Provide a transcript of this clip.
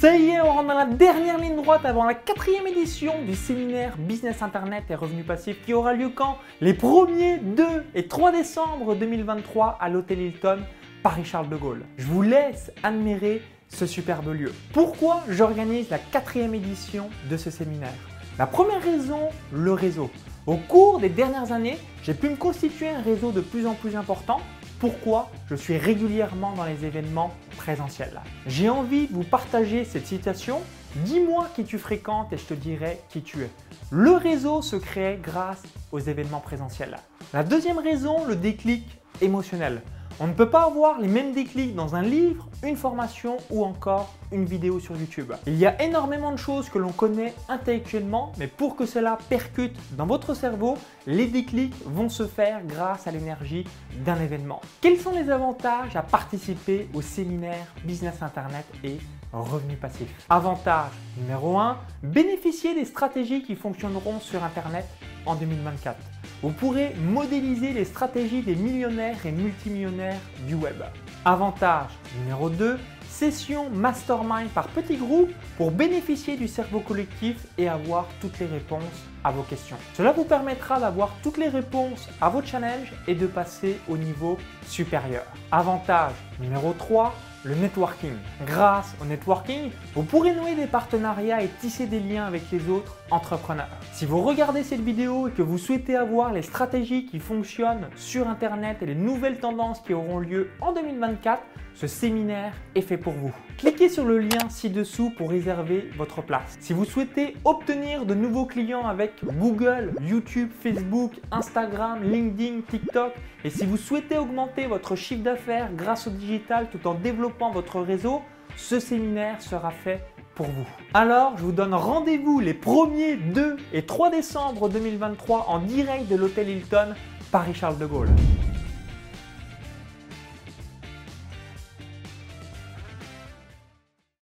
Ça y est, on rentre dans la dernière ligne droite avant la quatrième édition du séminaire Business Internet et Revenus Passifs qui aura lieu quand? Les 1er, 2 et 3 décembre 2023 à l'Hôtel Hilton, Paris-Charles de Gaulle. Je vous laisse admirer ce superbe lieu. Pourquoi j'organise la quatrième édition de ce séminaire? La première raison, le réseau. Au cours des dernières années, j'ai pu me constituer un réseau de plus en plus important pourquoi je suis régulièrement dans les événements présentiels. J'ai envie de vous partager cette citation. Dis-moi qui tu fréquentes et je te dirai qui tu es. Le réseau se crée grâce aux événements présentiels. La deuxième raison, le déclic émotionnel. On ne peut pas avoir les mêmes déclics dans un livre, une formation ou encore une vidéo sur YouTube. Il y a énormément de choses que l'on connaît intellectuellement, mais pour que cela percute dans votre cerveau, les déclics vont se faire grâce à l'énergie d'un événement. Quels sont les avantages à participer au séminaire Business Internet et Revenus passifs Avantage numéro 1, bénéficier des stratégies qui fonctionneront sur Internet en 2024. Vous pourrez modéliser les stratégies des millionnaires et multimillionnaires du web. Avantage numéro 2, session mastermind par petits groupes pour bénéficier du cerveau collectif et avoir toutes les réponses à vos questions. Cela vous permettra d'avoir toutes les réponses à vos challenges et de passer au niveau supérieur. Avantage numéro 3, le networking. Grâce au networking, vous pourrez nouer des partenariats et tisser des liens avec les autres entrepreneurs. Si vous regardez cette vidéo et que vous souhaitez avoir les stratégies qui fonctionnent sur Internet et les nouvelles tendances qui auront lieu en 2024, ce séminaire est fait pour vous. Cliquez sur le lien ci-dessous pour réserver votre place. Si vous souhaitez obtenir de nouveaux clients avec Google, YouTube, Facebook, Instagram, LinkedIn, TikTok et si vous souhaitez augmenter votre chiffre d'affaires grâce au digital tout en développant votre réseau, ce séminaire sera fait pour vous. Alors, je vous donne rendez-vous les 1er, 2 et 3 décembre 2023 en direct de l'hôtel Hilton Paris-Charles de Gaulle.